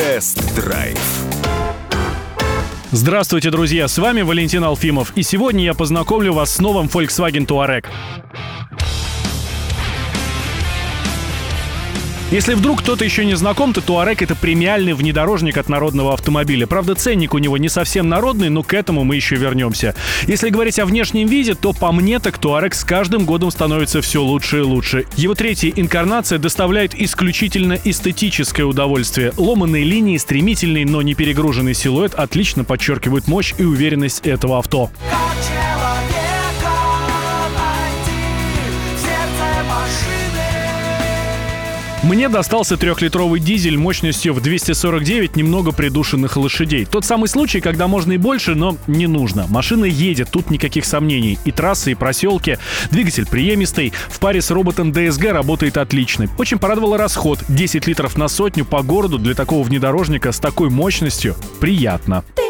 Тест-драйв. Здравствуйте, друзья! С вами Валентин Алфимов. И сегодня я познакомлю вас с новым Volkswagen Touareg. Если вдруг кто-то еще не знаком, то Туарек это премиальный внедорожник от народного автомобиля. Правда, ценник у него не совсем народный, но к этому мы еще вернемся. Если говорить о внешнем виде, то по мне так Туарек с каждым годом становится все лучше и лучше. Его третья инкарнация доставляет исключительно эстетическое удовольствие. Ломанные линии, стремительный, но не перегруженный силуэт отлично подчеркивают мощь и уверенность этого авто. Мне достался трехлитровый дизель мощностью в 249 немного придушенных лошадей. Тот самый случай, когда можно и больше, но не нужно. Машина едет, тут никаких сомнений. И трассы, и проселки. Двигатель приемистый. В паре с роботом DSG работает отлично. Очень порадовал расход. 10 литров на сотню по городу для такого внедорожника с такой мощностью. Приятно. Ты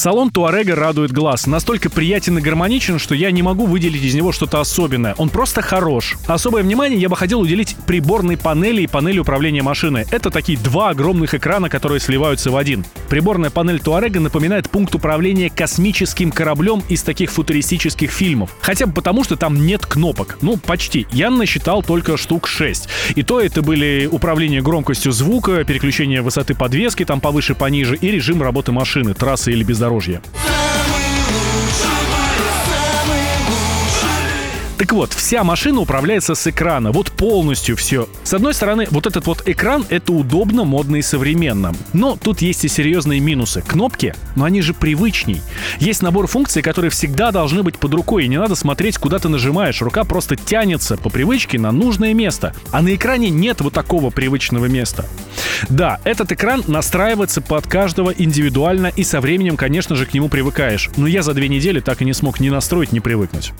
Салон Туарега радует глаз. Настолько приятен и гармоничен, что я не могу выделить из него что-то особенное. Он просто хорош. Особое внимание я бы хотел уделить приборной панели и панели управления машиной. Это такие два огромных экрана, которые сливаются в один. Приборная панель Туарега напоминает пункт управления космическим кораблем из таких футуристических фильмов. Хотя бы потому, что там нет кнопок. Ну, почти. Я насчитал только штук 6. И то это были управление громкостью звука, переключение высоты подвески, там повыше-пониже, и режим работы машины, трассы или бездорожья бездорожья. Так вот, вся машина управляется с экрана, вот полностью все. С одной стороны, вот этот вот экран — это удобно, модно и современно. Но тут есть и серьезные минусы. Кнопки, но они же привычней. Есть набор функций, которые всегда должны быть под рукой, и не надо смотреть, куда ты нажимаешь. Рука просто тянется по привычке на нужное место. А на экране нет вот такого привычного места. Да, этот экран настраивается под каждого индивидуально, и со временем, конечно же, к нему привыкаешь. Но я за две недели так и не смог ни настроить, ни привыкнуть.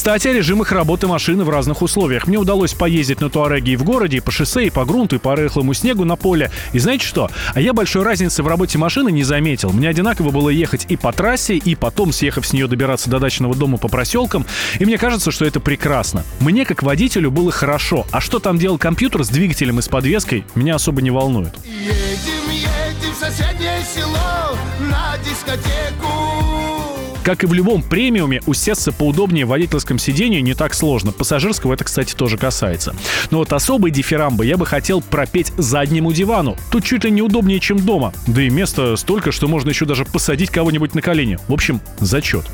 Кстати, о режимах работы машины в разных условиях. Мне удалось поездить на Туареге и в городе, и по шоссе, и по грунту, и по рыхлому снегу на поле. И знаете что? А я большой разницы в работе машины не заметил. Мне одинаково было ехать и по трассе, и потом, съехав с нее, добираться до дачного дома по проселкам. И мне кажется, что это прекрасно. Мне, как водителю, было хорошо. А что там делал компьютер с двигателем и с подвеской, меня особо не волнует. Едем, едем в соседнее село на дискотеку. Как и в любом премиуме, усесться поудобнее в водительском сидении не так сложно. Пассажирского это, кстати, тоже касается. Но вот особой дифирамбы я бы хотел пропеть заднему дивану. Тут чуть ли неудобнее, чем дома. Да и места столько, что можно еще даже посадить кого-нибудь на колени. В общем, зачет.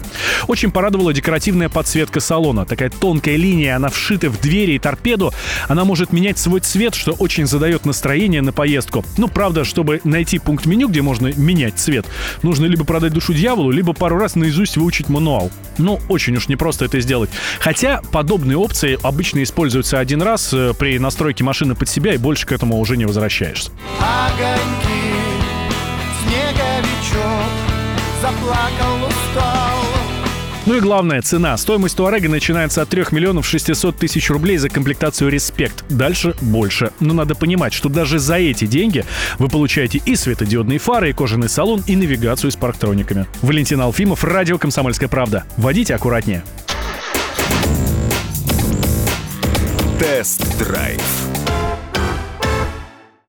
Очень порадовала декоративная подсветка салона. Такая тонкая линия, она вшита в двери и торпеду. Она может менять свой цвет, что очень задает настроение на поездку. Ну, правда, чтобы найти пункт меню, где можно менять цвет, нужно либо продать душу дьяволу, либо пару раз наизусть выучить мануал. Ну, очень уж непросто это сделать. Хотя подобные опции обычно используются один раз э, при настройке машины под себя и больше к этому уже не возвращаешься. Огоньки, снеговичок, заплакал, устал. Ну и главное, цена. Стоимость Туарега начинается от 3 миллионов 600 тысяч рублей за комплектацию «Респект». Дальше больше. Но надо понимать, что даже за эти деньги вы получаете и светодиодные фары, и кожаный салон, и навигацию с парктрониками. Валентин Алфимов, радио «Комсомольская правда». Водите аккуратнее. Тест-драйв.